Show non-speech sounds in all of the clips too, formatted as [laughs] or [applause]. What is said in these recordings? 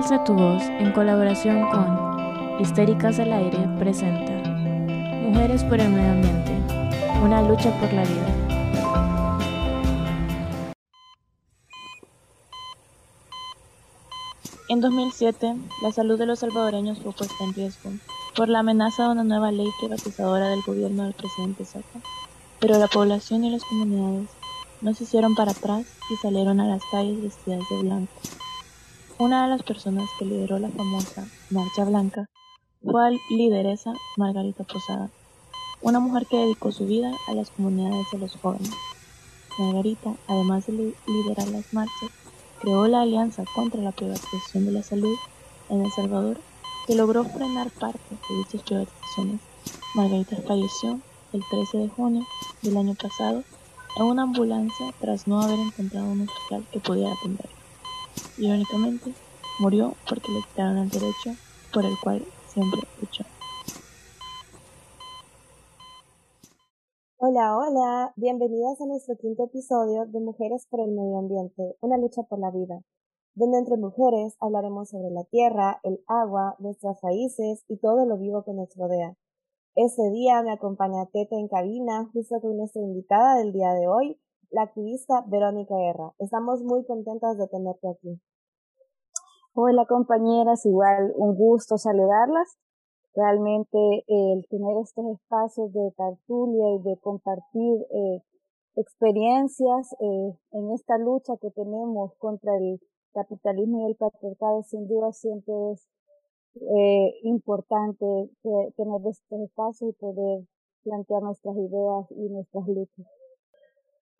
Alza tu voz en colaboración con Histéricas al Aire presenta Mujeres por el Medio Ambiente, una lucha por la vida. En 2007, la salud de los salvadoreños fue puesta en riesgo por la amenaza de una nueva ley privatizadora del gobierno del presidente Saca. Pero la población y las comunidades no se hicieron para atrás y salieron a las calles vestidas de blanco. Una de las personas que lideró la famosa Marcha Blanca fue la lideresa Margarita Posada, una mujer que dedicó su vida a las comunidades de los jóvenes. Margarita, además de liderar las marchas, creó la Alianza contra la Privatización de la Salud en El Salvador, que logró frenar parte de dichas privatizaciones. Margarita falleció el 13 de junio del año pasado en una ambulancia tras no haber encontrado un hospital que pudiera atenderla. Irónicamente, murió porque le quitaron el derecho por el cual siempre luchó. Hola, hola, bienvenidas a nuestro quinto episodio de Mujeres por el Medio Ambiente, una lucha por la vida, donde entre mujeres hablaremos sobre la tierra, el agua, nuestras raíces y todo lo vivo que nos rodea. Ese día me acompaña Tete en cabina, justo con nuestra invitada del día de hoy, la activista Verónica Guerra. Estamos muy contentas de tenerte aquí. Hola compañeras, igual un gusto saludarlas. Realmente el tener estos espacios de tertulia y de compartir eh, experiencias eh, en esta lucha que tenemos contra el capitalismo y el patriarcado sin duda siempre es eh, importante tener estos espacios y poder plantear nuestras ideas y nuestras luchas.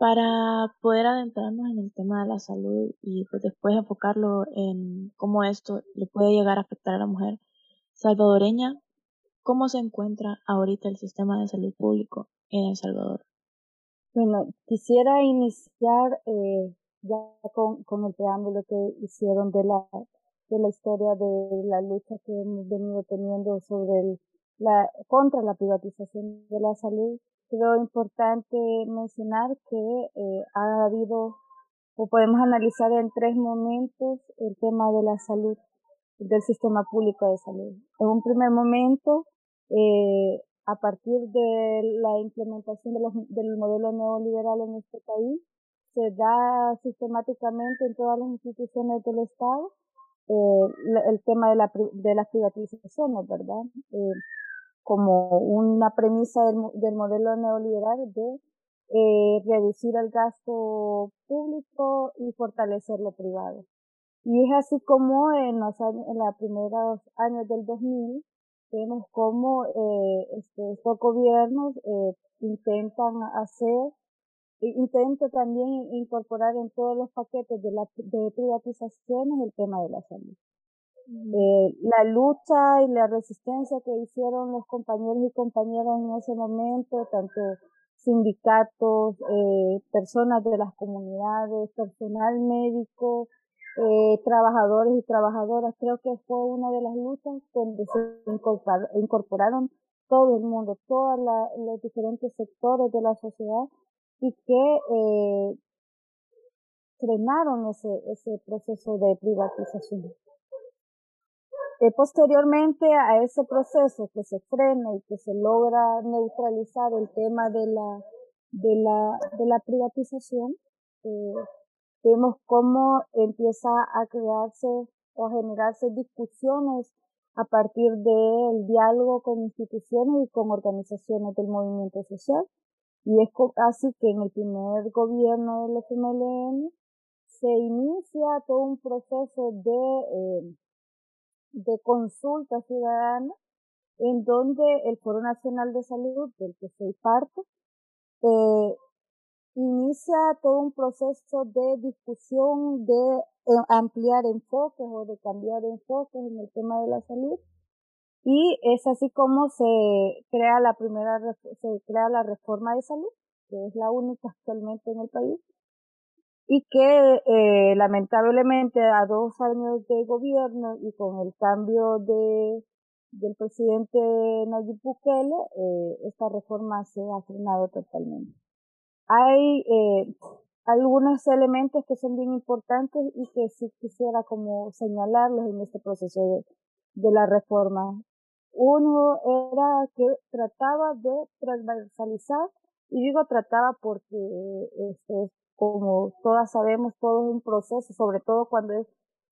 Para poder adentrarnos en el tema de la salud y pues después enfocarlo en cómo esto le puede llegar a afectar a la mujer salvadoreña, ¿cómo se encuentra ahorita el sistema de salud público en El Salvador? Bueno, quisiera iniciar eh, ya con, con el preámbulo que hicieron de la, de la historia de la lucha que hemos venido teniendo sobre la, contra la privatización de la salud creo importante mencionar que eh, ha habido o podemos analizar en tres momentos el tema de la salud del sistema público de salud. En un primer momento, eh, a partir de la implementación de los, del modelo neoliberal en este país, se da sistemáticamente en todas las instituciones del Estado eh, el tema de, la, de las privatizaciones, ¿verdad? Eh, como una premisa del, del modelo neoliberal de eh, reducir el gasto público y fortalecer lo privado. Y es así como en los, en los primeros años del 2000 vemos cómo eh, este, estos gobiernos eh, intentan hacer, intentan también incorporar en todos los paquetes de, la, de privatizaciones el tema de la salud. La lucha y la resistencia que hicieron los compañeros y compañeras en ese momento, tanto sindicatos, eh, personas de las comunidades, personal médico, eh, trabajadores y trabajadoras, creo que fue una de las luchas donde se incorporaron todo el mundo, todos los diferentes sectores de la sociedad y que eh, frenaron ese, ese proceso de privatización. Posteriormente a ese proceso que se frena y que se logra neutralizar el tema de la, de la, de la privatización, eh, vemos cómo empieza a crearse o a generarse discusiones a partir del diálogo con instituciones y con organizaciones del movimiento social. Y es así que en el primer gobierno del FMLN se inicia todo un proceso de eh, de consulta ciudadana en donde el Foro Nacional de Salud, del que soy parte, eh, inicia todo un proceso de discusión, de eh, ampliar enfoques o de cambiar enfoques en el tema de la salud. Y es así como se crea la primera, se crea la reforma de salud, que es la única actualmente en el país, y que eh, lamentablemente a dos años de gobierno y con el cambio de del presidente Nayib Bukele, eh, esta reforma se ha frenado totalmente. Hay, eh, algunos elementos que son bien importantes y que sí quisiera como señalarlos en este proceso de, de la reforma. Uno era que trataba de transversalizar, y digo trataba porque este, como todas sabemos, todo es un proceso, sobre todo cuando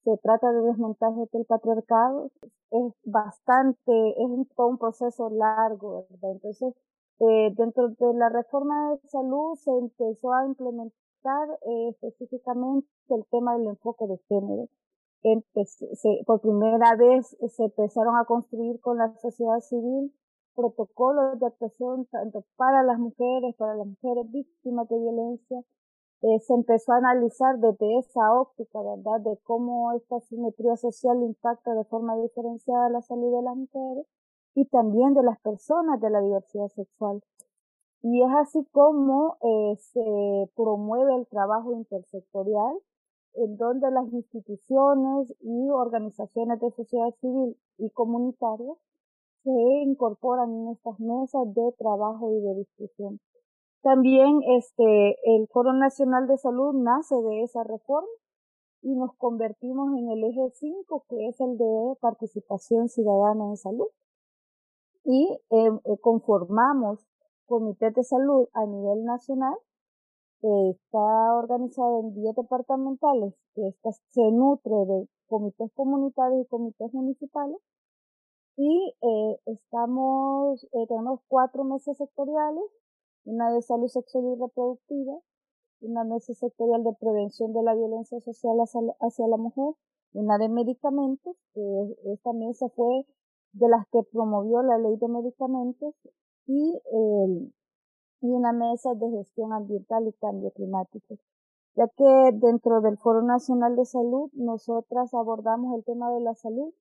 se trata de desmontaje del patriarcado, es bastante, es todo un proceso largo, ¿verdad? Entonces, eh, dentro de la reforma de salud se empezó a implementar eh, específicamente el tema del enfoque de género por primera vez se empezaron a construir con la sociedad civil protocolos de actuación tanto para las mujeres, para las mujeres víctimas de violencia. Eh, se empezó a analizar desde esa óptica, ¿verdad?, de cómo esta simetría social impacta de forma diferenciada la salud de las mujeres y también de las personas de la diversidad sexual. Y es así como eh, se promueve el trabajo intersectorial en donde las instituciones y organizaciones de sociedad civil y comunitarias se incorporan en estas mesas de trabajo y de discusión. También este, el Foro Nacional de Salud nace de esa reforma y nos convertimos en el eje 5, que es el de participación ciudadana en salud. Y em, eh, conformamos comités de salud a nivel nacional está organizado en 10 departamentales, que se nutre de comités comunitarios y comités municipales. Y eh, estamos, eh, tenemos cuatro mesas sectoriales, una de salud sexual y reproductiva, una mesa sectorial de prevención de la violencia social hacia, la mujer, una de medicamentos, que esta mesa fue de las que promovió la ley de medicamentos, y el y una mesa de gestión ambiental y cambio climático, ya que dentro del Foro Nacional de Salud nosotras abordamos el tema de la salud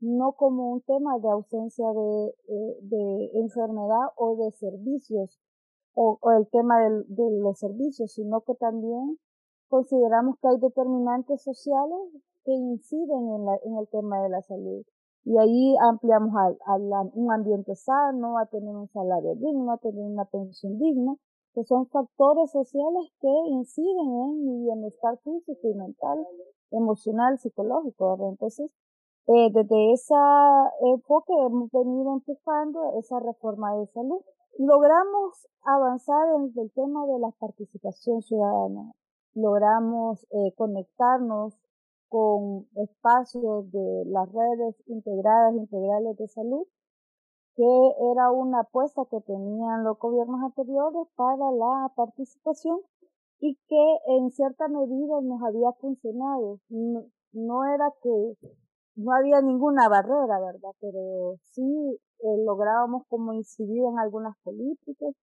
no como un tema de ausencia de, eh, de enfermedad o de servicios o, el tema de los servicios, sino que también consideramos que hay determinantes sociales que inciden en, la, en el tema de la salud. Y ahí ampliamos a, un ambiente sano, a tener un salario digno, a tener una pensión digna, que son factores sociales que inciden en mi bienestar físico y mental, emocional, psicológico. Entonces, eh, desde ese enfoque hemos venido empujando esa reforma de salud. Logramos avanzar en el tema de la participación ciudadana. Logramos eh, conectarnos con espacios de las redes integradas, integrales de salud, que era una apuesta que tenían los gobiernos anteriores para la participación y que en cierta medida nos había funcionado. No, era que no había ninguna barrera, ¿verdad? Pero sí eh, lográbamos como incidir en algunas políticas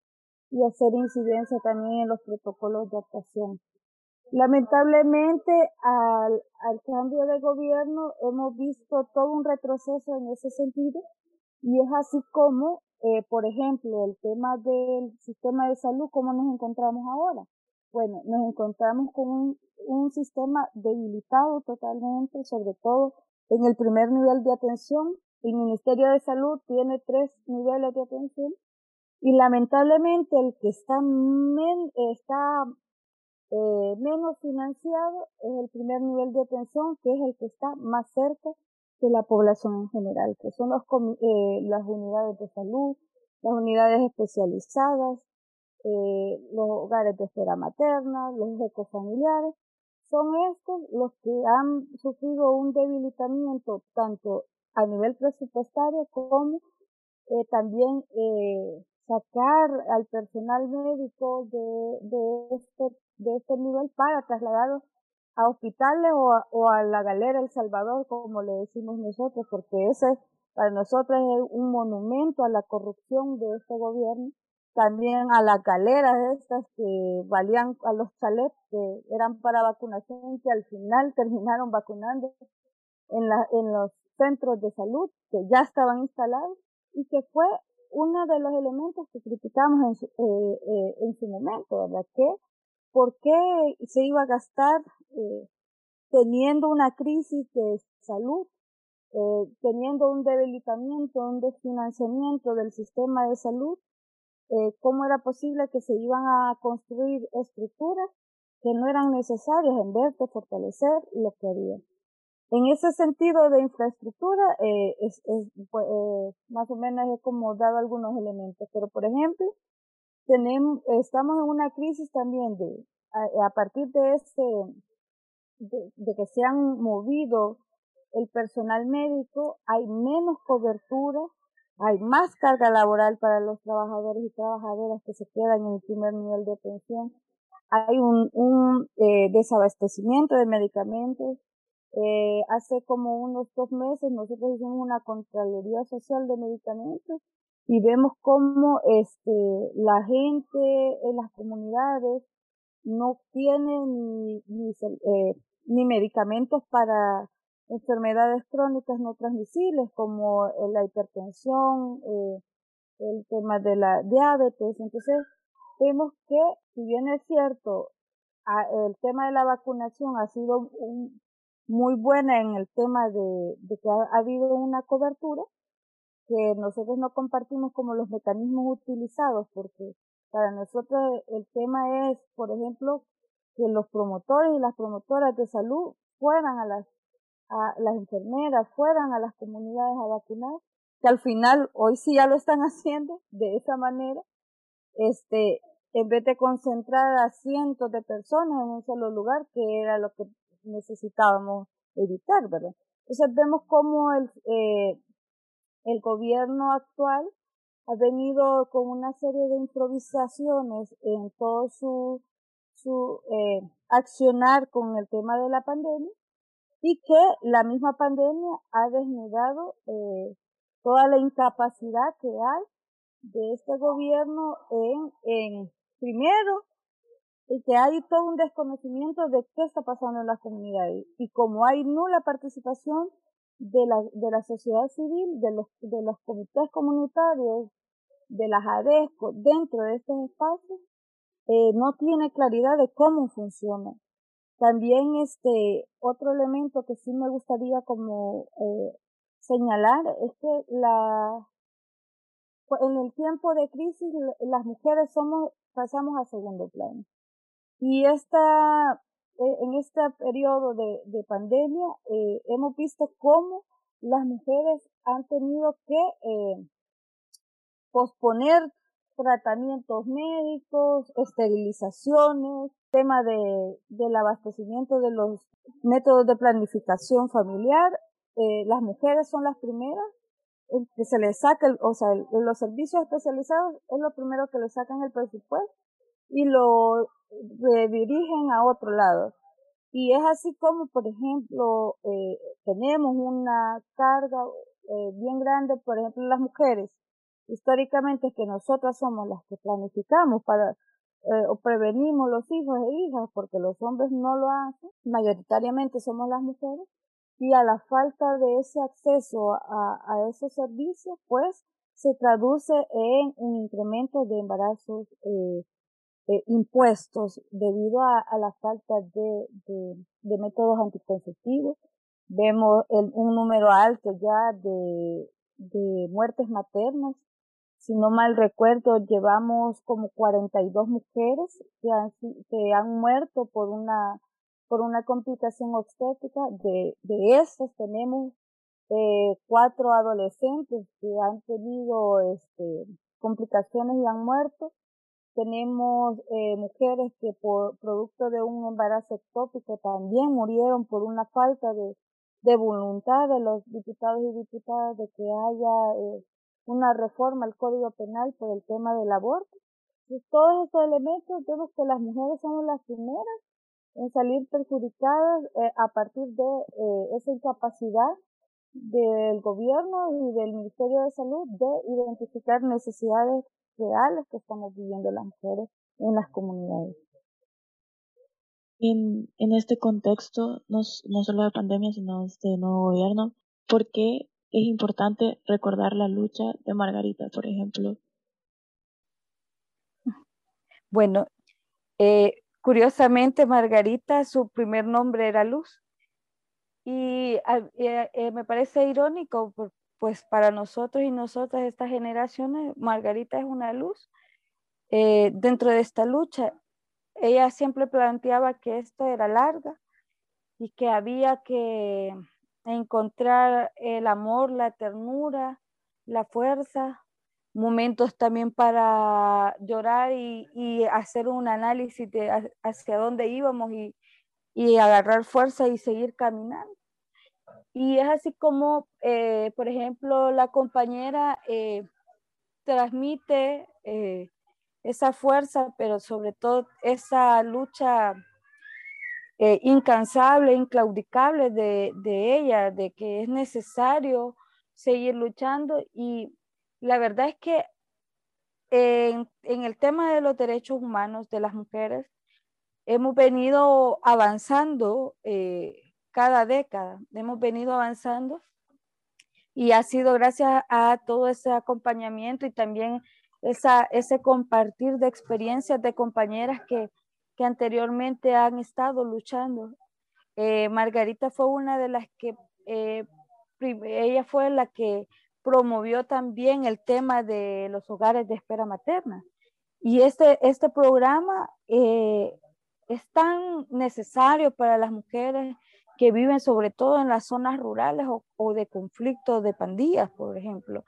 y hacer incidencia también en los protocolos de actuación. Lamentablemente, al, cambio de gobierno hemos visto todo un retroceso en ese sentido y es así como, eh, por ejemplo, el tema del sistema de salud, ¿cómo nos encontramos ahora? Bueno, nos encontramos con un sistema debilitado totalmente, sobre todo en el primer nivel de atención. El Ministerio de Salud tiene tres niveles de atención y lamentablemente el que está, eh, menos financiado es el primer nivel de atención, que es el que está más cerca de la población en general, que son los, eh, las unidades de salud, las unidades especializadas, eh, los hogares de espera materna, los ecofamiliares, son estos los que han sufrido un debilitamiento tanto a nivel presupuestario como eh, también eh, sacar al personal médico de, de, este, de este nivel para trasladarlos a hospitales o a, o a la galera El Salvador, como le decimos nosotros, porque ese para nosotros es un monumento a la corrupción de este gobierno, también a las galeras estas que valían a los chalets que eran para vacunación, que al final terminaron vacunando en, la, en los centros de salud que ya estaban instalados y que fue uno de los elementos que criticamos en su, eh, eh, en su momento, ¿verdad? Que por qué se iba a gastar eh, teniendo una crisis de salud, eh, teniendo un debilitamiento, un desfinanciamiento del sistema de salud, eh, cómo era posible que se iban a construir estructuras que no eran necesarias en vez de fortalecer lo que había. En ese sentido de infraestructura, eh, es, pues, eh, más o menos he como dado algunos elementos, pero por ejemplo, tenemos, estamos en una crisis también de, a, partir de este, de, que se han movido el personal médico, hay menos cobertura, hay más carga laboral para los trabajadores y trabajadoras que se quedan en el primer nivel de pensión, hay un, un eh, desabastecimiento de medicamentos, eh, hace como unos dos meses nosotros hicimos una Contraloría Social de Medicamentos y vemos cómo este, la gente en las comunidades no tiene ni, ni, eh, ni medicamentos para enfermedades crónicas no transmisibles como la hipertensión, eh, el tema de la diabetes. Entonces, vemos que, si bien es cierto, el tema de la vacunación ha sido un, muy buena en el tema de, que ha, habido una cobertura que nosotros no compartimos como los mecanismos utilizados porque para nosotros el tema es, por ejemplo, que los promotores y las promotoras de salud fueran a las, a las enfermeras, fueran a las comunidades a vacunar, que al final hoy sí ya lo están [laughs] haciendo de esa manera, este, en vez de concentrar a cientos de personas en un solo lugar, que era lo que necesitábamos evitar, ¿verdad? Entonces vemos cómo el, eh, el gobierno actual ha venido con una serie de improvisaciones en todo su, su eh, accionar con el tema de la pandemia y que la misma pandemia ha desnudado eh, toda la incapacidad que hay de este gobierno en, en primero y que hay todo un desconocimiento de qué está pasando en las comunidades. Y como hay nula participación de la, de la sociedad civil, de los, de los comités comunitarios, de las ADESCO dentro de estos espacios, eh, no tiene claridad de cómo funciona. También este otro elemento que sí me gustaría como eh, señalar es que la en el tiempo de crisis las mujeres somos pasamos a segundo plano. Y esta, eh, en este periodo de, de pandemia eh, hemos visto cómo las mujeres han tenido que eh, posponer tratamientos médicos, esterilizaciones, tema de, del abastecimiento de los métodos de planificación familiar. Eh, las mujeres son las primeras que se les saca, o sea, los servicios especializados es lo primero que le sacan el presupuesto y lo redirigen a otro lado. Y es así como, por ejemplo, eh, tenemos una carga eh, bien grande, por ejemplo, las mujeres. Históricamente es que nosotras somos las que planificamos para eh, o prevenimos los hijos e hijas porque los hombres no lo hacen. Mayoritariamente somos las mujeres. Y a la falta de ese acceso a, a esos servicios, pues se traduce en un incremento de embarazos eh, eh, impuestos debido a, la falta de, métodos anticonceptivos. Vemos un número alto ya de, muertes maternas. Si no mal recuerdo, llevamos como 42 mujeres que han, que han muerto por una, por una complicación obstétrica. De, de esas tenemos eh, cuatro adolescentes que han tenido este, complicaciones y han muerto tenemos eh, mujeres que por producto de un embarazo ectópico también murieron por una falta de, de voluntad de los diputados y diputadas de que haya eh, una reforma al Código Penal por el tema del aborto. Todos estos elementos vemos que las mujeres son las primeras en salir perjudicadas eh, a partir de eh, esa incapacidad del gobierno y del Ministerio de Salud de identificar necesidades reales que estamos viviendo las mujeres en las comunidades. En, en este contexto, no, no solo de pandemia, sino de este nuevo gobierno, ¿por qué es importante recordar la lucha de Margarita, por ejemplo? Bueno, eh, curiosamente Margarita, su primer nombre era Luz. Y eh, eh, me parece irónico por, pues para nosotros y nosotras, estas generaciones, Margarita es una luz. Eh, dentro de esta lucha, ella siempre planteaba que esto era larga y que había que encontrar el amor, la ternura, la fuerza, momentos también para llorar y, hacer un análisis de hacia dónde íbamos y, agarrar fuerza y seguir caminando. Y es así como, eh, por ejemplo, la compañera eh, transmite eh, esa fuerza, pero sobre todo esa lucha incansable, inclaudicable de, de ella, de que es necesario seguir luchando. Y la verdad es que en, el tema de los derechos humanos de las mujeres, hemos venido avanzando cada década, hemos venido avanzando y ha sido gracias a todo ese acompañamiento y también esa, ese compartir de experiencias de compañeras que, anteriormente han estado luchando. Eh, Margarita fue una de las que, eh, ella fue la que promovió también el tema de los hogares de espera materna. Y este, este programa eh, es tan necesario para las mujeres que viven sobre todo en las zonas rurales o, de conflictos de pandillas, por ejemplo.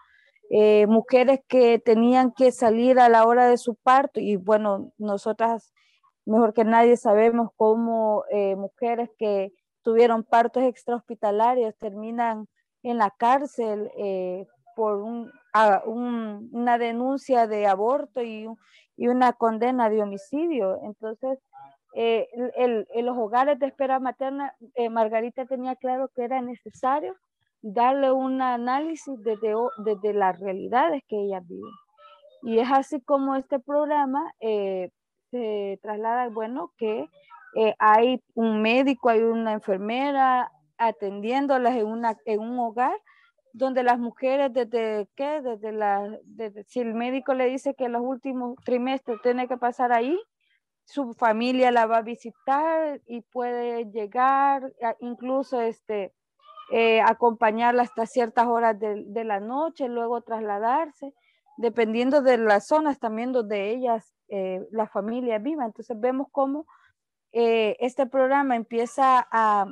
Eh, mujeres que tenían que salir a la hora de su parto y bueno, nosotras mejor que nadie sabemos cómo eh, mujeres que tuvieron partos extrahospitalarios terminan en la cárcel eh, por una denuncia de aborto y, una condena de homicidio. Entonces, eh, en los hogares de espera materna, eh, Margarita tenía claro que era necesario darle un análisis desde, desde las realidades que ellas viven. Y es así como este programa se traslada, bueno, que hay un médico, hay una enfermera, atendiéndolas en, una, en un hogar donde las mujeres desde qué, desde la, si el médico le dice que los últimos trimestres tiene que pasar ahí, su familia la va a visitar y puede llegar, incluso este, eh, acompañarla hasta ciertas horas de, de, la noche, luego trasladarse, dependiendo de las zonas también donde ellas, eh, la familia viva. Entonces vemos cómo eh, este programa empieza a,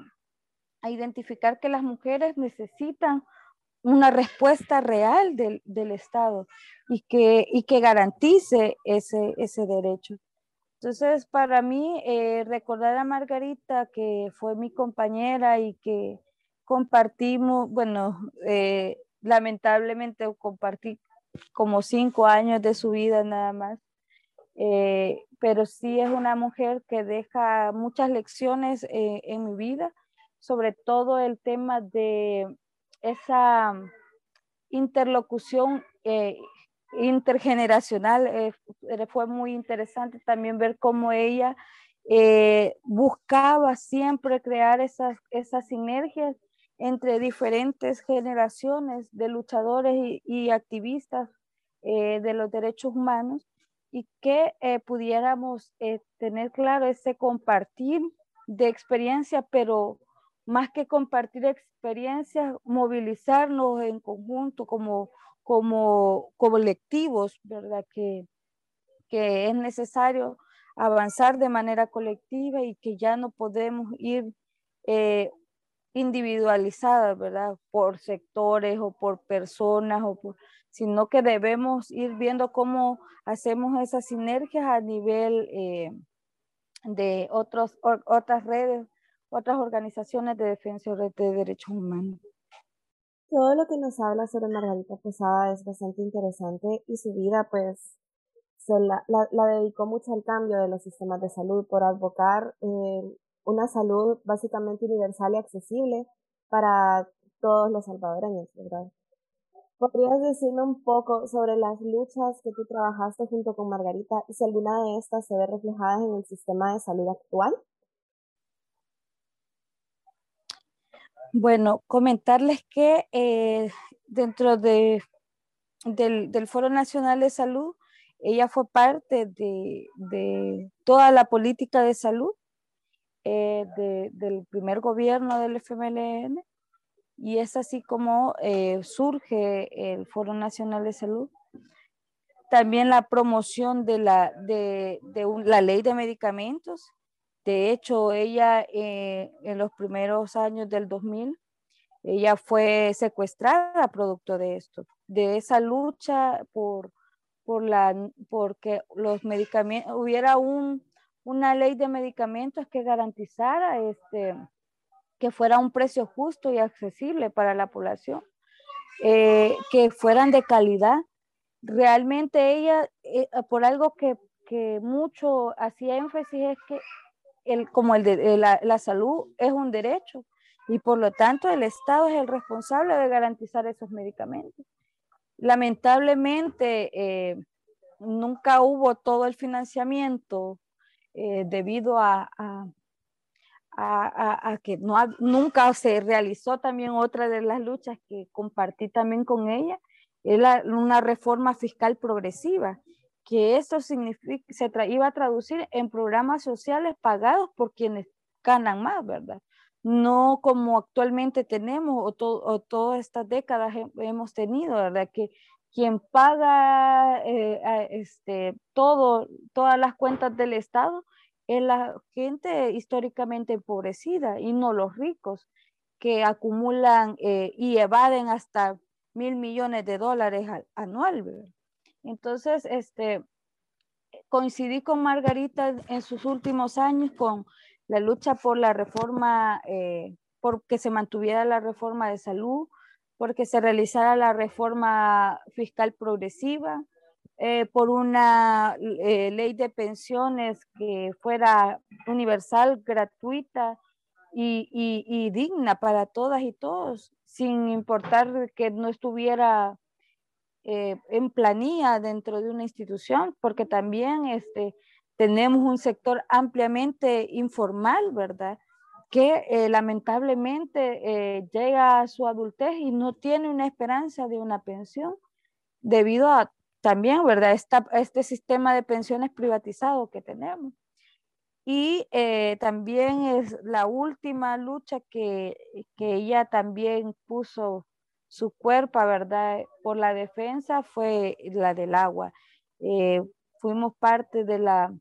a identificar que las mujeres necesitan una respuesta real del, del Estado y que, y que garantice ese, ese derecho. Entonces, para mí, eh, recordar a Margarita, que fue mi compañera y que compartimos, bueno, eh, lamentablemente compartí como cinco años de su vida nada más, eh, pero sí es una mujer que deja muchas lecciones en mi vida sobre todo el tema de esa interlocución eh, intergeneracional. Eh, fue muy interesante también ver cómo ella eh, buscaba siempre crear esas, esas sinergias entre diferentes generaciones de luchadores y, activistas de los derechos humanos y que pudiéramos tener claro ese compartir de experiencia, pero más que compartir experiencias, movilizarnos en conjunto como, como, colectivos, ¿verdad? Que, que es necesario avanzar de manera colectiva y que ya no podemos ir eh, individualizadas, ¿verdad? Por sectores o por personas, o sino que debemos ir viendo cómo hacemos esas sinergias a nivel eh, de otros, otras redes otras organizaciones de defensa de derechos humanos. Todo lo que nos habla sobre Margarita Posada es bastante interesante y su vida pues se la, la, dedicó mucho al cambio de los sistemas de salud por advocar eh, una salud básicamente universal y accesible para todos los salvadoreños, ¿verdad? ¿Podrías decirme un poco sobre las luchas que tú trabajaste junto con Margarita y si alguna de estas se ve reflejada en el sistema de salud actual? Bueno, comentarles que eh, dentro de, del, Foro Nacional de Salud, ella fue parte de, toda la política de salud eh, del primer gobierno del FMLN y es así como eh, surge el Foro Nacional de Salud. también la promoción de la, de, la ley de medicamentos. De hecho, ella eh, en los primeros años del 2000, ella fue secuestrada producto de esto, de esa lucha por, por la, porque los medicamentos, hubiera un, una ley de medicamentos que garantizara este, que fuera un precio justo y accesible para la población, eh, que fueran de calidad. Realmente ella, eh, por algo que, que, mucho hacía énfasis es que el, como el de, la, la, salud es un derecho y por lo tanto el Estado es el responsable de garantizar esos medicamentos. Lamentablemente eh, nunca hubo todo el financiamiento debido a, a, que no, nunca se realizó también otra de las luchas que compartí también con ella, es una reforma fiscal progresiva, que significa, se iba a traducir en programas sociales pagados por quienes ganan más, ¿verdad? No como actualmente tenemos o, o todas estas décadas hemos tenido, ¿verdad? Que quien paga eh, este, todo, todas las cuentas del Estado es la gente históricamente empobrecida y no los ricos que acumulan eh, y evaden hasta mil millones de dólares anual. Entonces, este, coincidí con Margarita en sus últimos años con la lucha por la reforma, eh, por que se mantuviera la reforma de salud, porque se realizara la reforma fiscal progresiva, eh, por una eh, ley de pensiones que fuera universal, gratuita y, digna para todas y todos, sin importar que no estuviera eh, en planilla dentro de una institución, porque también este, tenemos un sector ampliamente informal, ¿verdad? que lamentablemente llega a su adultez y no tiene una esperanza de una pensión debido a también, ¿verdad? este sistema de pensiones privatizado que tenemos. Y eh, también es la última lucha que, que, ella también puso su cuerpo, ¿verdad? Por la defensa fue la del agua. Eh, fuimos parte de la,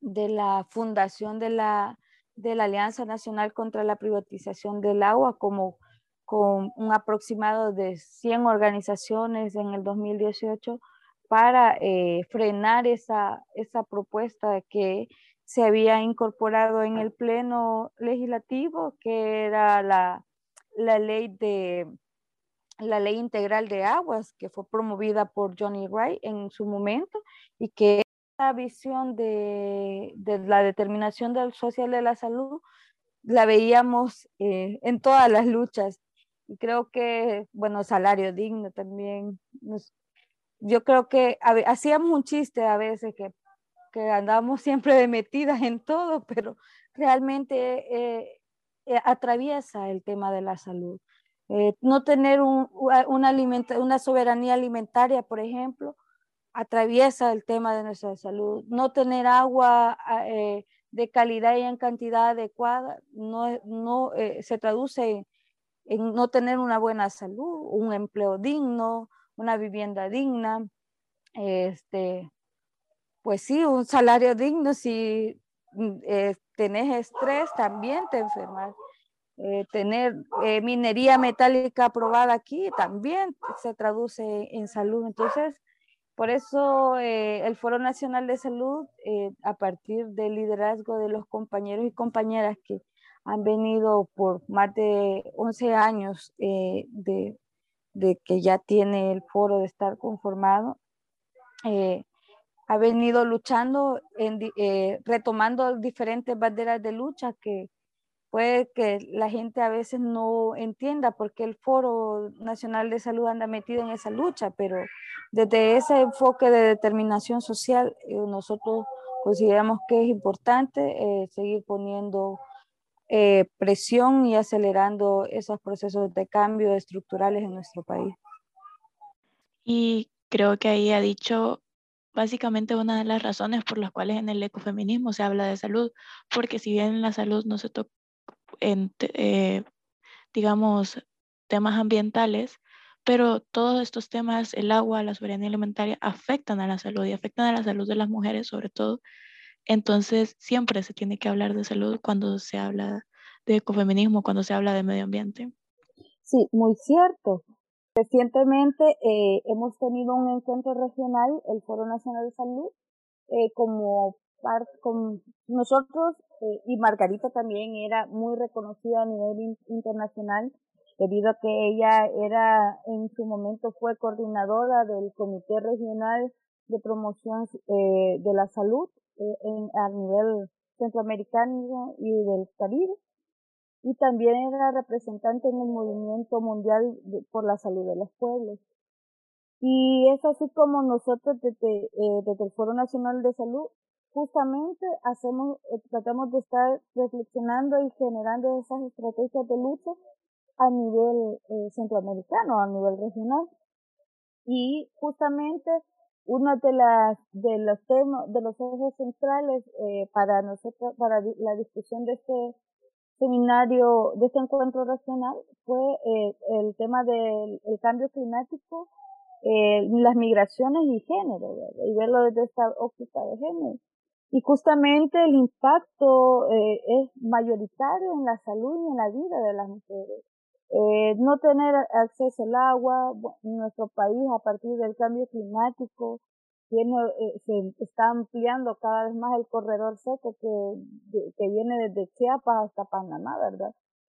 de la fundación de la, de la Alianza Nacional contra la Privatización del Agua como con un aproximado de 100 organizaciones en el 2018 para eh, frenar esa, esa propuesta que se había incorporado en el pleno legislativo, que era la, la ley de la ley integral de aguas que fue promovida por Johnny Wright en su momento y que esa visión de, la determinación del social de la salud la veíamos eh, en todas las luchas y creo que bueno salario digno también yo creo que hacíamos un chiste a veces que, que andábamos [laughs] siempre de metidas en todo, pero realmente eh, eh, atraviesa el tema de la salud. Eh, no tener un, una, soberanía alimentaria, por ejemplo, atraviesa el tema de nuestra salud. No tener agua de calidad y en cantidad adecuada no, no se traduce en no tener una buena salud, un empleo digno, una vivienda digna, este, pues sí, un salario digno, si mm, eh, tenés estrés también te enfermas. Eh, tener eh, minería metálica aprobada aquí también se traduce en salud. Entonces, por eso el Foro Nacional de Salud, a partir del liderazgo de los compañeros y compañeras que han venido por más de 11 años de, de que ya tiene el foro de estar conformado, eh, ha venido luchando, en, eh, retomando diferentes banderas de lucha que puede que la gente a veces no entienda por qué el Foro Nacional de Salud anda metido en esa lucha, pero desde ese enfoque de determinación social, eh, nosotros consideramos que es importante seguir poniendo eh, presión y acelerando esos procesos de cambio estructurales en nuestro país. Y creo que ahí ha dicho básicamente una de las razones por las cuales en el ecofeminismo se habla de salud, porque si bien la salud no se toca en, eh, digamos, temas ambientales, pero todos estos temas, el agua, la soberanía alimentaria, afectan a la salud y afectan a la salud de las mujeres sobre todo. Entonces, siempre se tiene que hablar de salud cuando se habla de ecofeminismo, cuando se habla de medio ambiente. Sí, muy cierto. Recientemente eh, hemos tenido un encuentro regional, el Foro Nacional de Salud, eh, como parte con nosotros eh, y Margarita también era muy reconocida a nivel internacional debido a que ella era en su momento fue coordinadora del Comité Regional de Promoción eh, de la Salud eh, en, a nivel centroamericano y del Caribe y también era representante en el movimiento mundial por la salud de los pueblos. Y es así como nosotros desde, eh, desde el Foro Nacional de Salud justamente hacemos, eh, tratamos de estar reflexionando y generando esas estrategias de lucha a nivel eh, centroamericano, a nivel regional. Y justamente uno de las de los temas de los ejes centrales eh, para nosotros para la discusión de este seminario de este encuentro regional fue eh, el tema del cambio climático eh, las migraciones y género y verlo desde esta óptica de género y justamente el impacto eh, es mayoritario en la salud y en la vida de las mujeres eh, no tener acceso al agua en nuestro país a partir del cambio climático tiene, eh, se está ampliando cada vez más el corredor seco que, que viene desde Chiapas hasta Panamá, ¿verdad?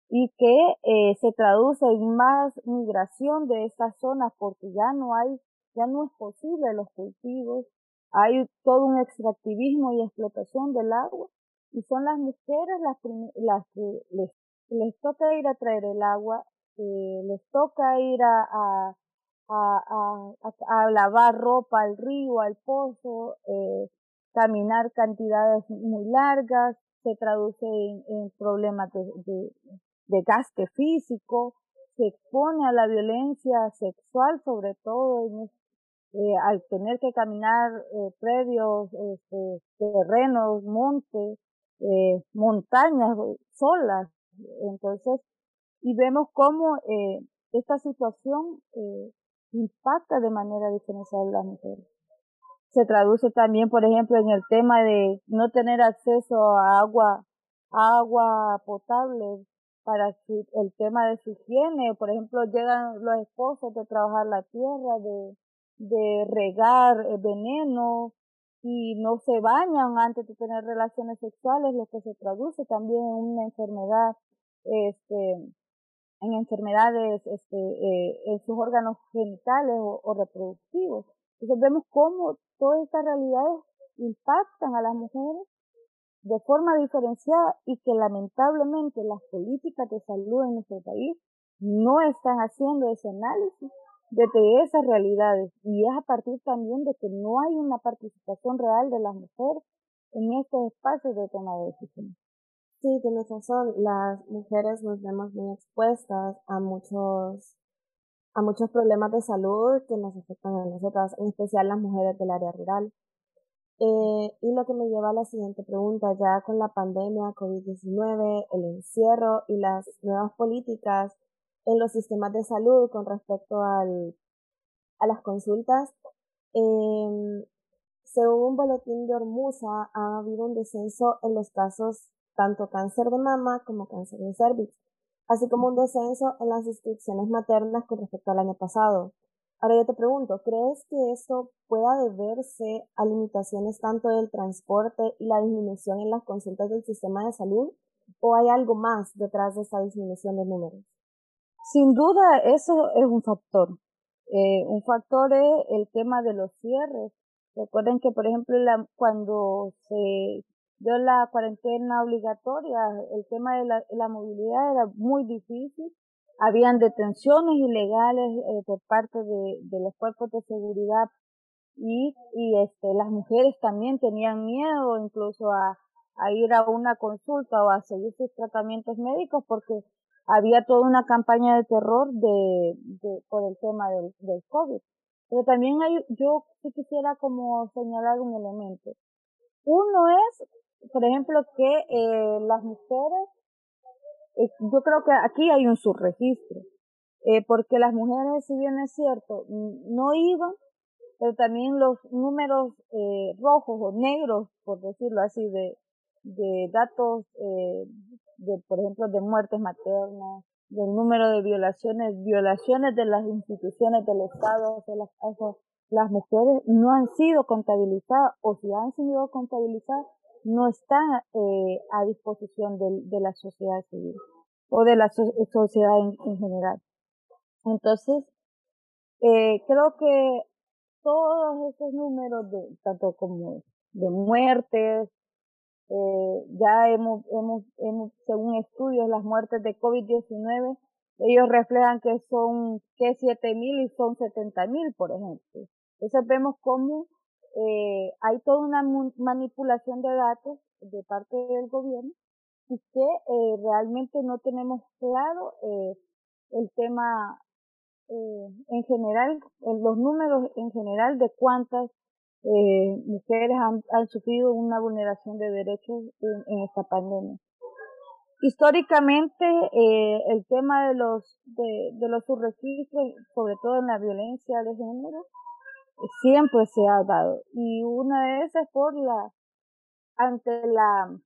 Y que eh, se traduce en más migración de estas zonas porque ya no hay, ya no es posible los cultivos, hay todo un extractivismo y explotación del agua y son las mujeres las, las que les toca ir a traer el agua, eh, les toca ir a, a, a, a, lavar ropa al río, al pozo, eh, caminar cantidades muy largas, se traduce en, problemas de, de, gaste físico, se expone a la violencia sexual sobre todo eh, al tener que caminar eh, predios, este, terrenos, montes, eh, montañas solas, entonces, y vemos cómo eh, esta situación eh, impacta de manera diferencial a las mujeres. Se traduce también, por ejemplo, en el tema de no tener acceso a agua, agua potable para el tema de su higiene. Por ejemplo, llegan los esposos de trabajar la tierra, de, de regar eh, veneno, y no se bañan antes de tener relaciones sexuales, lo que se traduce también en una enfermedad este, en enfermedades este, eh, en sus órganos genitales o, reproductivos. Entonces vemos cómo todas estas realidades impactan a las mujeres de forma diferenciada y que lamentablemente las políticas de salud en nuestro país no están haciendo ese análisis de esas realidades y es a partir también de que no hay una participación real de las mujeres en estos espacios de toma de decisiones. Sí, tienes razón. Las mujeres nos vemos muy expuestas a muchos, a muchos problemas de salud que nos afectan a nosotras, en especial las mujeres del área rural. Eh, y lo que me lleva a la siguiente pregunta, ya con la pandemia COVID-19, el encierro y las nuevas políticas en los sistemas de salud con respecto al, a las consultas, eh, según un boletín de Hormuza, ha habido un descenso en los casos tanto cáncer de mama como cáncer de cervix, así como un descenso en las inscripciones maternas con respecto al año pasado. Ahora yo te pregunto, ¿crees que esto pueda deberse a limitaciones tanto del transporte y la disminución en las consultas del sistema de salud? ¿O hay algo más detrás de esta disminución de números? Sin duda, eso es un factor. Eh, un factor es el tema de los cierres. Recuerden que, por ejemplo, cuando se de la cuarentena obligatoria, el tema de la, movilidad era muy difícil. Habían detenciones ilegales eh, por parte de, los cuerpos de seguridad y, y este, las mujeres también tenían miedo incluso a ir a una consulta o a seguir sus tratamientos médicos porque había toda una campaña de terror de, de por el tema del, del COVID. Pero también hay, yo sí quisiera como señalar un elemento. Uno es por ejemplo, que eh, las mujeres, eh, yo creo que aquí hay un subregistro. eh, porque las mujeres, si bien es cierto, no iban, pero también los números eh, rojos o negros, por decirlo así, de, de datos, eh, de, por ejemplo, de muertes maternas, del número de violaciones, violaciones de las instituciones del Estado hacia las, las mujeres no han sido contabilizadas o si han sido contabilizadas no están eh, a disposición de, de, la sociedad civil o de la sociedad en, general. Entonces, eh, creo que todos esos números, de, tanto como de muertes, eh, ya hemos, hemos, hemos, según estudios, las muertes de COVID-19, ellos reflejan que son que 7.000 y son 70.000, por ejemplo. Entonces vemos cómo eh, hay toda una manipulación de datos de parte del gobierno y que eh, realmente no tenemos claro eh, el tema eh, en general, los números en general de cuántas eh, mujeres han, han, sufrido una vulneración de derechos en, en esta pandemia. Históricamente, eh, el tema de los de, de los subregistros, sobre todo en la violencia de género, siempre se ha dado. Y una de esas por la, ante la,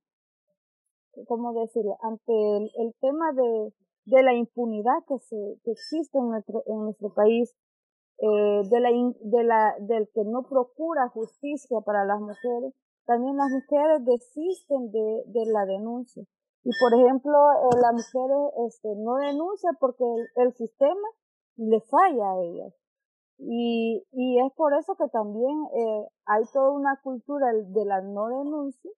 ¿cómo decirlo? Ante el, el tema de, de la impunidad que, se, que existe en nuestro, en nuestro país, eh, de la, de la, del que no procura justicia para las mujeres, también las mujeres desisten de, de la denuncia. Y por ejemplo, eh, las mujeres este, no denuncian porque el, el sistema le falla a ellas. Y, y es por eso que también eh, hay toda una cultura de la no denuncia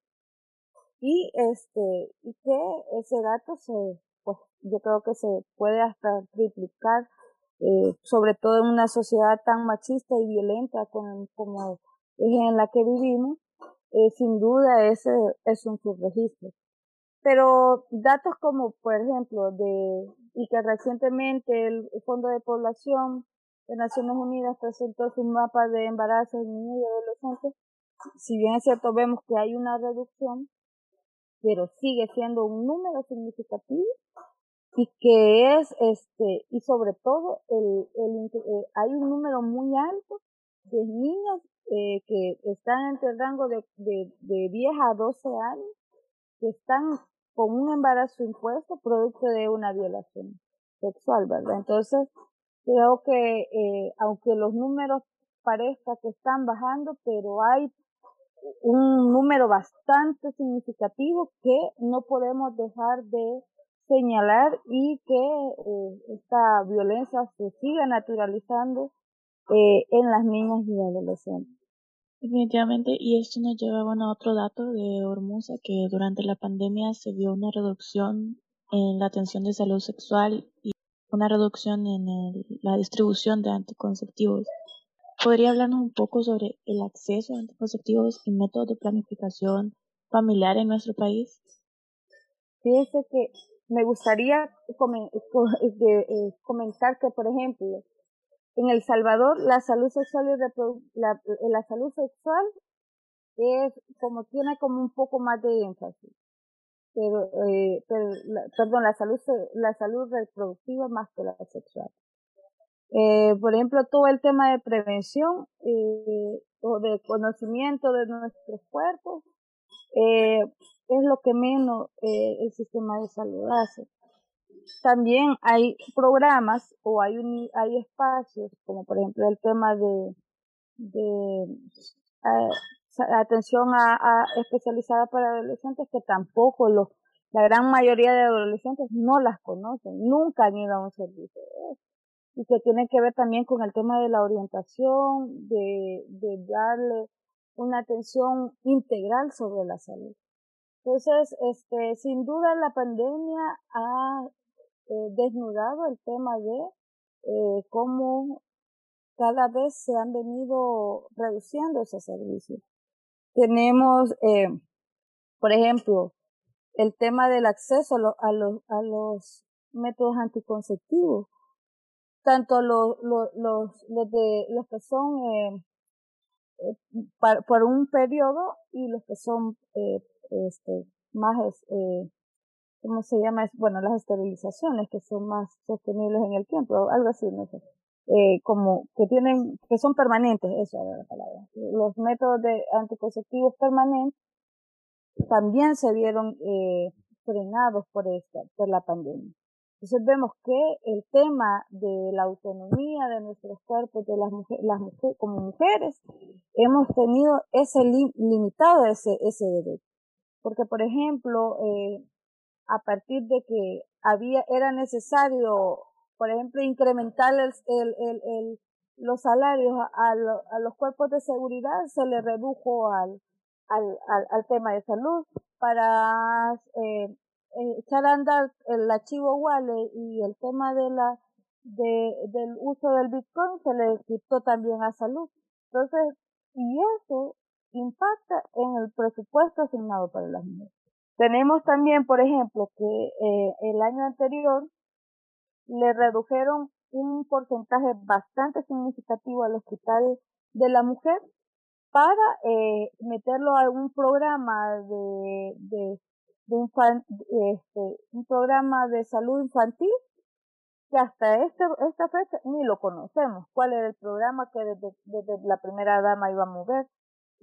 y este y que ese dato se pues yo creo que se puede hasta triplicar eh, sobre todo en una sociedad tan machista y violenta como es en la que vivimos eh, sin duda ese es un subregistro. Pero datos como por ejemplo de y que recientemente el Fondo de Población de Naciones Unidas presentó su mapa de embarazos en niños y adolescentes, si bien es cierto vemos que hay una reducción, pero sigue siendo un número significativo y que es este y sobre todo el, el eh, hay un número muy alto de niños eh, que están entre el rango de, de, de 10 a 12 años que están con un embarazo impuesto producto de una violación sexual, ¿verdad? Entonces, Creo que eh, aunque los números parezca que están bajando, pero hay un número bastante significativo que no podemos dejar de señalar y que eh, esta violencia se siga naturalizando eh, en las niñas y adolescentes. Definitivamente, y esto nos lleva a otro dato de Hormuza, que durante la pandemia se vio una reducción en la atención de salud sexual y una reducción en la distribución de anticonceptivos. ¿Podría hablarnos un poco sobre el acceso a anticonceptivos y métodos de planificación familiar en nuestro país? Fíjese que me gustaría eh, comentar que, por ejemplo, en El Salvador la salud sexual y la, la salud sexual es como tiene como un poco más de énfasis pero, eh, pero perdón, la salud, la salud reproductiva más que la sexual. Eh, por ejemplo, todo el tema de prevención eh, o de conocimiento de nuestros cuerpos eh, es lo que menos eh, el sistema de salud hace. También hay programas o hay, un, hay espacios, como por ejemplo el tema de, de eh, atención a, a, especializada para adolescentes que tampoco los, la gran mayoría de adolescentes no las conocen, nunca han ido a un servicio Y que tiene que ver también con el tema de la orientación, de, de darle una atención integral sobre la salud. Entonces, este, sin duda la pandemia ha eh, desnudado el tema de eh, cómo cada vez se han venido reduciendo esos servicios. Tenemos, eh, por ejemplo, el tema del acceso a, los, a los métodos anticonceptivos, tanto los, los, los, de, los que son eh, eh por un periodo y los que son eh, este, más eh, ¿cómo se llama? Bueno, las esterilizaciones que son más sostenibles en el tiempo, algo así, no sé. Eh, como que tienen, que son permanentes, eso era la palabra. Los métodos de anticonceptivos permanentes también se vieron eh, frenados por esta, por la pandemia. Entonces vemos que el tema de la autonomía de nuestros cuerpos, de las mujeres, las mujeres como mujeres, hemos tenido ese limitado ese, ese derecho. Porque, por ejemplo, eh, a partir de que había, era necesario, por ejemplo, incrementar el, el, el, los salarios a, a, los cuerpos de seguridad, se le redujo al, al, al, tema de salud para eh, echar a andar el archivo Wallet y el tema de la de, del uso del Bitcoin se le quitó también a salud. Entonces, y eso impacta en el presupuesto asignado para las mujeres. Tenemos también, por ejemplo, que eh, el año anterior le redujeron un porcentaje bastante significativo al hospital de la mujer para eh, meterlo a un programa de, de, este, un programa de salud infantil que hasta este, esta fecha ni lo conocemos. ¿Cuál era el programa que desde la primera dama iba a mover?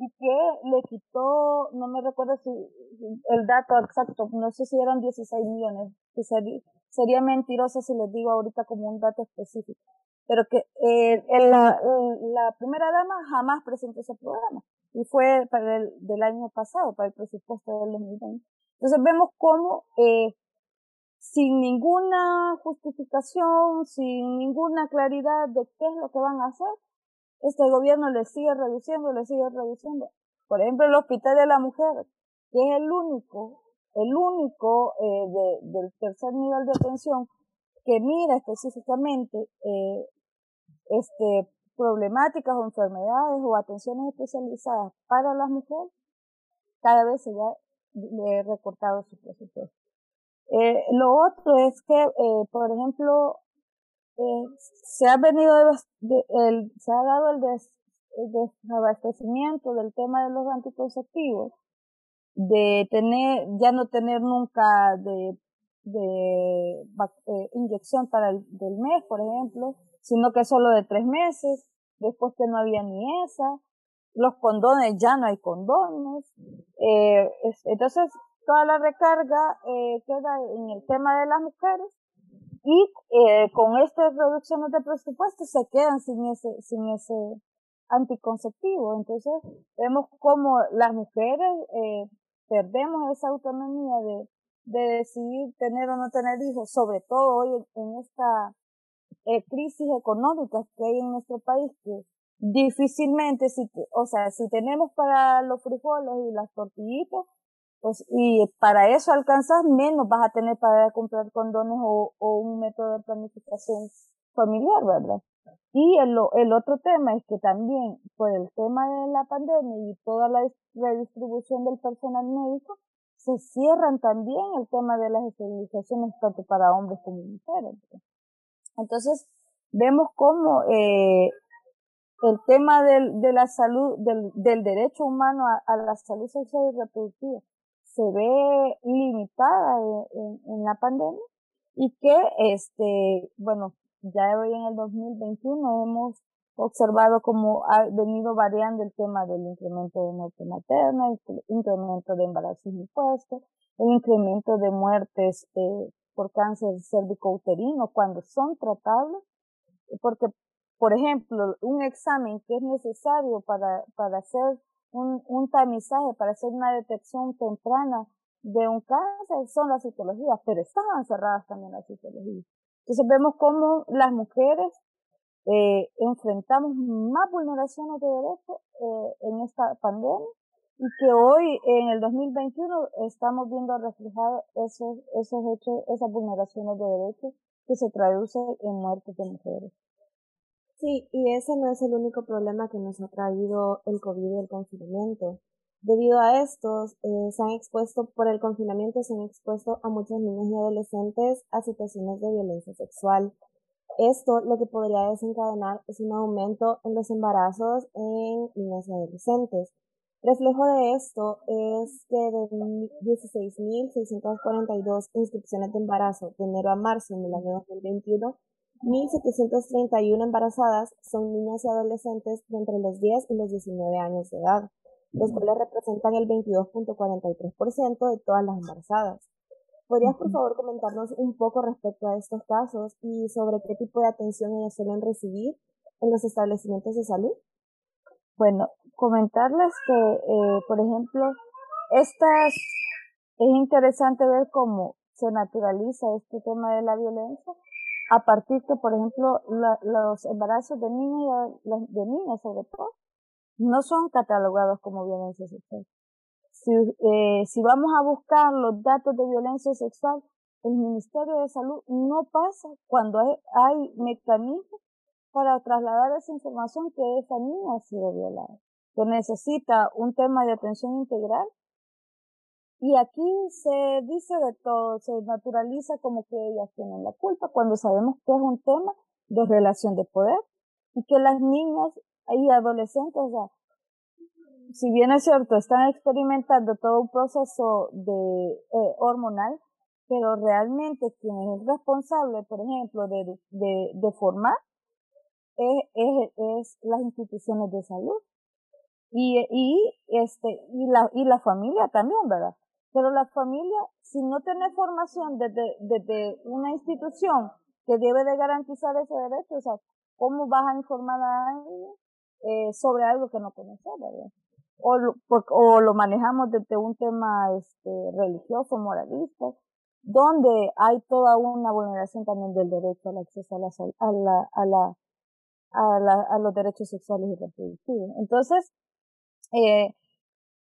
Y que le quitó, no me recuerdo si el dato exacto, no sé si eran 16 millones, que sería, sería mentiroso si les digo ahorita como un dato específico, pero que eh, la, la primera dama jamás presentó ese programa y fue para el del año pasado, para el presupuesto del 2020. Entonces vemos cómo eh, sin ninguna justificación, sin ninguna claridad de qué es lo que van a hacer, este gobierno le sigue reduciendo, le sigue reduciendo. Por ejemplo, el Hospital de la Mujer, que es el único, el único eh, de, del tercer nivel de atención que mira específicamente eh, este, problemáticas o enfermedades o atenciones especializadas para las mujeres, cada vez se ha recortado su presupuesto. Eh, lo otro es que, eh, por ejemplo, eh, se ha venido de, el, se ha dado el, des, desabastecimiento del tema de los anticonceptivos, de tener, ya no tener nunca de, de eh, inyección para el del mes, por ejemplo, sino que solo de tres meses, después que no había ni esa, los condones ya no hay condones, eh, entonces toda la recarga eh, queda en el tema de las mujeres y eh, con estas reducciones de presupuesto se quedan sin ese, sin ese anticonceptivo. Entonces vemos como las mujeres eh, perdemos esa autonomía de, de decidir tener o no tener hijos, sobre todo hoy en, esta eh, crisis económica que hay en nuestro país, que difícilmente, si, o sea, si tenemos para los frijoles y las tortillitas, pues, y para eso alcanzas menos vas a tener para comprar condones o, o un método de planificación familiar, ¿verdad? Y el, el otro tema es que también por el tema de la pandemia y toda la redistribución del personal médico, se cierran también el tema de las esterilizaciones tanto para hombres como mujeres. Entonces, vemos cómo eh, el tema del, de la salud, del, del derecho humano a, a la salud sexual y reproductiva se ve limitada en, la pandemia y que, este, bueno, ya hoy en el 2021 hemos observado cómo ha venido variando el tema del incremento de muerte materna, el incremento de embarazos impuestos, el incremento de muertes eh, por cáncer cérvico-uterino cuando son tratables, porque, por ejemplo, un examen que es necesario para hacer un, un tamizaje para hacer una detección temprana de un cáncer son las citologías, pero estaban cerradas también las citologías. Entonces vemos cómo las mujeres eh, enfrentamos más vulneraciones de derechos eh, en esta pandemia y que hoy en el 2021 estamos viendo reflejados esos, esos hechos, esas vulneraciones de derechos que se traducen en muertes de mujeres. Sí, y ese no es el único problema que nos ha traído el COVID y el confinamiento. Debido a estos, eh, se han expuesto, por el confinamiento, se han expuesto a muchos niños y adolescentes a situaciones de violencia sexual. Esto lo que podría desencadenar es un aumento en los embarazos en niños y adolescentes. Reflejo de esto es que de 16.642 inscripciones de embarazo de enero a marzo en el año 2021, 1.731 embarazadas son niñas y adolescentes de entre los 10 y los 19 años de edad, los cuales representan el 22.43% de todas las embarazadas. ¿Podrías, por favor, comentarnos un poco respecto a estos casos y sobre qué tipo de atención ellos suelen recibir en los establecimientos de salud? Bueno, comentarles que, eh, por ejemplo, estas, es interesante ver cómo se naturaliza este tema de la violencia a partir que, por ejemplo, los embarazos de niños de niñas sobre todo, no son catalogados como violencia sexual. Si, eh, si vamos a buscar los datos de violencia sexual, el Ministerio de Salud no pasa cuando hay, hay mecanismos para trasladar esa información que esa niña ha sido violada, que necesita un tema de atención integral. Y aquí se dice de todo, se naturaliza como que ellas tienen la culpa, cuando sabemos que es un tema de relación de poder y que las niñas y adolescentes, o sea, si bien es cierto, están experimentando todo un proceso de eh, hormonal, pero realmente quien es responsable, por ejemplo, de, de, de formar es, es, es, las instituciones de salud y, y este y la y la familia también, ¿verdad? Pero la familia, si no tiene formación desde, desde una institución que debe de garantizar ese derecho, o sea, ¿cómo vas a informar a alguien eh, sobre algo que no conoce, o lo, o lo manejamos desde un tema este, religioso, moralista, donde hay toda una vulneración también del derecho al acceso a la, a la, a la, a, la, a los derechos sexuales y reproductivos. Entonces, eh,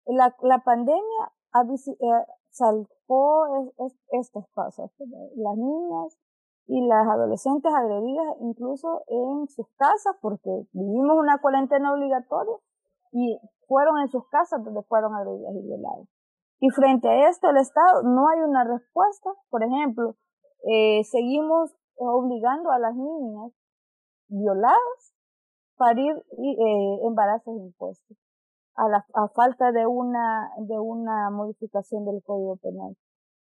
la, la pandemia ha, eh, saltó estas cosas. Las niñas y las adolescentes agredidas incluso en sus casas porque vivimos una cuarentena obligatoria y fueron en sus casas donde fueron agredidas y violadas. Y frente a esto, el Estado no hay una respuesta. Por ejemplo, eh, seguimos obligando a las niñas violadas parir eh, embarazos impuestos a, la, a falta de una de una modificación del Código Penal.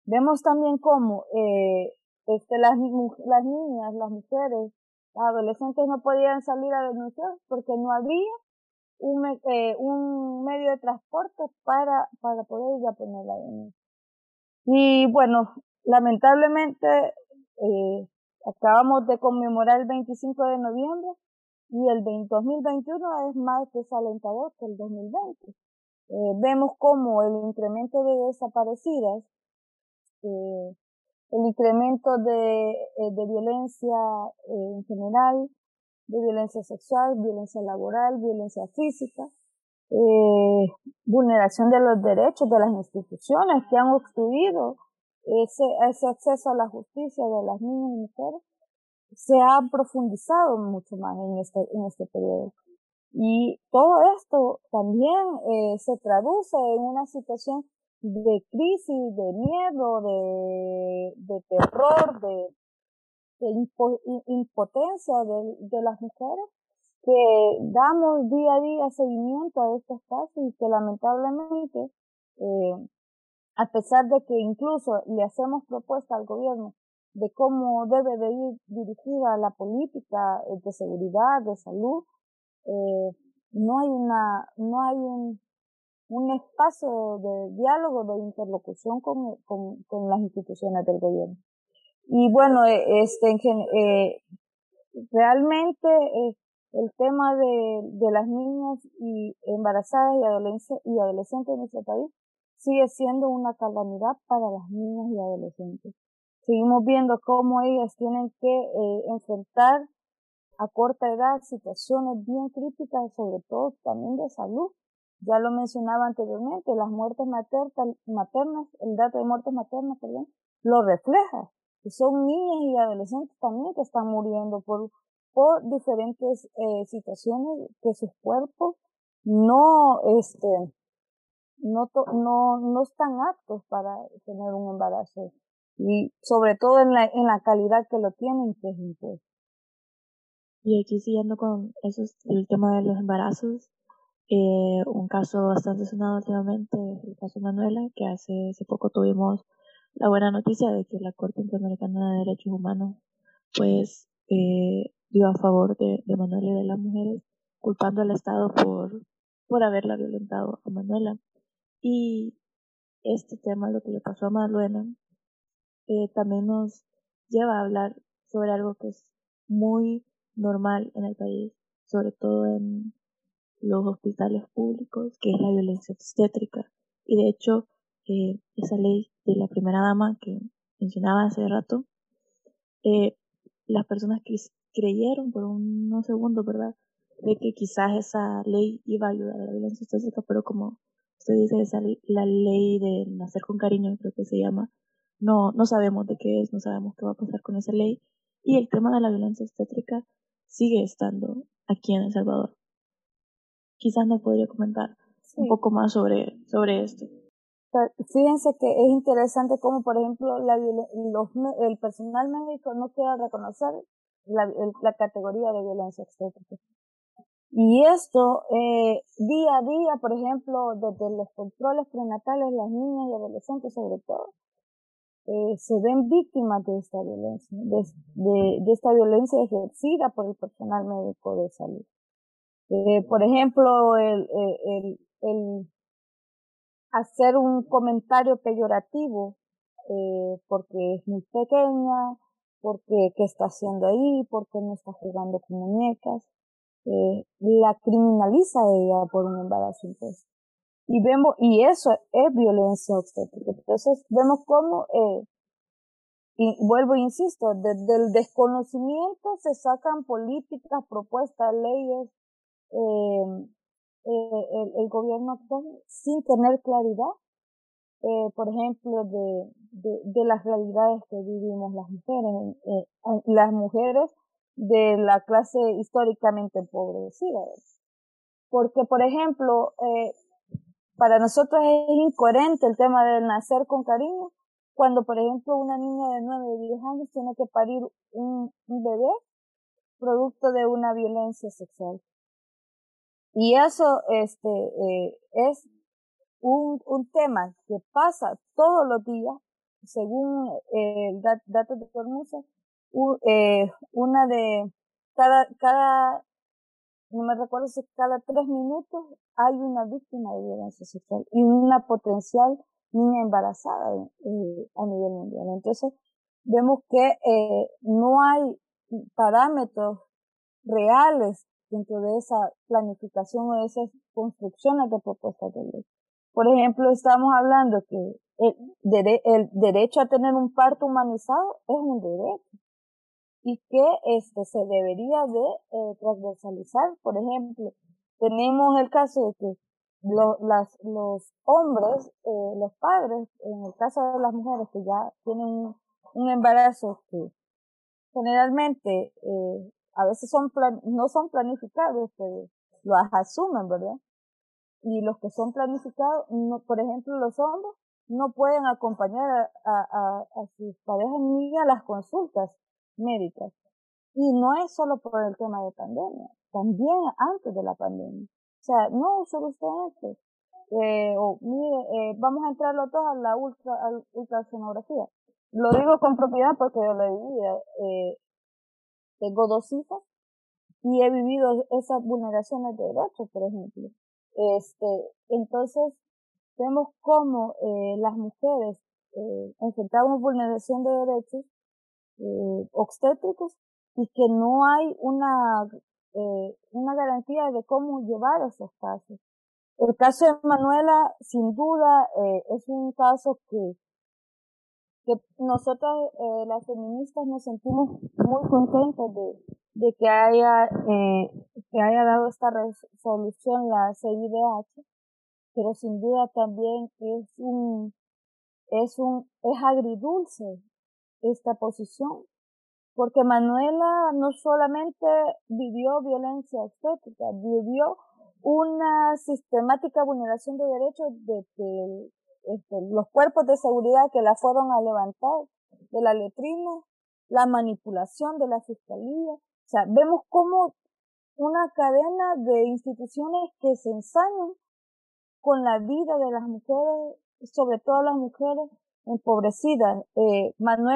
Vemos también cómo eh, este, las, las niñas, las mujeres, las adolescentes no podían salir a denunciar porque no había un, eh, un medio de transporte para, para poder ir a poner la denuncia. Y bueno, lamentablemente eh, acabamos de conmemorar el 25 de noviembre y el 2021 es más desalentador que el 2020. Eh, vemos como el incremento de desaparecidas, eh, el incremento de, eh, violencia eh, en general, de violencia sexual, violencia laboral, violencia física, vulneración de los derechos de las instituciones que han obstruido ese, ese acceso a la justicia de las niñas y mujeres, se ha profundizado mucho más en este, en este periodo. Y todo esto también eh, se traduce en una situación de crisis, de miedo, de, de terror, de, impotencia de, de, las mujeres que damos día a día seguimiento a estos casos y que lamentablemente, eh, a pesar de que incluso le hacemos propuesta al gobierno de cómo debe de ir dirigida la política eh, de seguridad, de salud, eh, no hay una, no hay un, un espacio de diálogo, de interlocución con, con, con las instituciones del gobierno. Y bueno, eh, este, eh, realmente eh, el tema de, de las niñas y embarazadas y, adolescentes, y adolescentes en nuestro país sigue siendo una calamidad para las niñas y adolescentes. Seguimos viendo cómo ellas tienen que eh, enfrentar a corta edad situaciones bien críticas, sobre todo también de salud. Ya lo mencionaba anteriormente, las muertes maternas, el dato de muertes maternas, perdón, lo refleja que son niñas y adolescentes también que están muriendo por, por diferentes eh, situaciones que sus cuerpos no, este, no, no, no están aptos para tener un embarazo y sobre todo en la, en la calidad que lo tienen, que es impuesto. Y aquí siguiendo con eso, el tema de los embarazos, Eh, un caso bastante sonado últimamente es el caso Manuela, que hace, hace poco tuvimos la buena noticia de que la Corte Interamericana de Derechos Humanos pues eh, dio a favor de, de Manuela y de las mujeres, culpando al Estado por, por haberla violentado a Manuela. Y este tema, lo que le pasó a Manuela, eh, también nos lleva a hablar sobre algo que es muy normal en el país, sobre todo en los hospitales públicos, que es la violencia obstétrica. Y de hecho, eh, esa ley de la primera dama que mencionaba hace rato, eh, las personas creyeron por unos segundos, ¿verdad?, de que quizás esa ley iba a ayudar a la violencia obstétrica, pero como usted dice, esa, la ley de nacer con cariño, creo que se llama, no, no sabemos de qué es, no sabemos qué va a pasar con esa ley. Y el tema de la violencia obstétrica sigue estando aquí en El Salvador. Quizás nos podría comentar un poco más sobre, sobre esto. Fíjense que es interesante como, por ejemplo, la, los, el personal médico no quiere reconocer la, la categoría de violencia obstétrica. Y esto, eh, día a día, por ejemplo, desde los controles prenatales, las niñas y adolescentes sobre todo, eh, se ven víctimas de esta violencia, de, esta violencia ejercida por el personal médico de salud. Eh, por ejemplo, el, el, el, hacer un comentario peyorativo eh, porque es muy pequeña, porque qué está haciendo ahí, porque no está jugando con muñecas, eh, la criminaliza ella por un embarazo impuesto y vemos, y eso es violencia obstétrica. Entonces vemos cómo, eh, y vuelvo e insisto, desde el desconocimiento se sacan políticas, propuestas, leyes, eh, eh, el, gobierno actual sin tener claridad, eh, por ejemplo, de, de, de, las realidades que vivimos las mujeres, eh, las mujeres de la clase históricamente empobrecida. Porque, por ejemplo, eh, para nosotros es incoherente el tema del nacer con cariño, cuando por ejemplo una niña de 9 o 10 años tiene que parir un, bebé producto de una violencia sexual. Y eso este, eh, es un, un tema que pasa todos los días, según eh, datos de Formusa, eh, una de cada, cada no me recuerdo si cada tres minutos hay una víctima de violencia sexual y una potencial niña embarazada eh, a nivel mundial. Entonces, vemos que eh, no hay parámetros reales dentro de esa planificación o de esas construcciones de propuestas de ley. Por ejemplo, estamos hablando que el, el derecho a tener un parto humanizado es un derecho y que este se debería de eh, transversalizar. Por ejemplo, tenemos el caso de que las, los hombres, eh, los padres, en el caso de las mujeres que ya tienen un, un embarazo que generalmente eh, a veces son no son planificados, pero lo asumen, ¿verdad? Y los que son planificados, no, por ejemplo, los hombres no pueden acompañar a, a, a sus parejas ni a las consultas médicas. Y no es solo por el tema de pandemia, también antes de la pandemia. O sea, no solo usted esto. Eh, o mire, eh, vamos a entrar los a la ultra, a ultrasonografía. Lo digo con propiedad porque yo lo he vivido. Eh, tengo dos hijas y he vivido esas vulneraciones de derechos, por ejemplo. Este, entonces, vemos cómo eh, las mujeres eh, enfrentamos vulneración de derechos eh, obstétricos y que no hay una, eh, una garantía de cómo llevar esos casos. El caso de Manuela, sin duda, eh, es un caso que, que nosotras, eh, las feministas, nos sentimos muy contentas de, de que haya, eh, que haya dado esta resolución la CIDH, pero sin duda también es un, es un, es agridulce esta posición, porque Manuela no solamente vivió violencia estética, vivió una sistemática vulneración de derechos de este, los cuerpos de seguridad que la fueron a levantar de la letrina, la manipulación de la fiscalía. O sea, vemos cómo una cadena de instituciones que se ensañan con la vida de las mujeres, sobre todo las mujeres empobrecidas. Eh, Manuel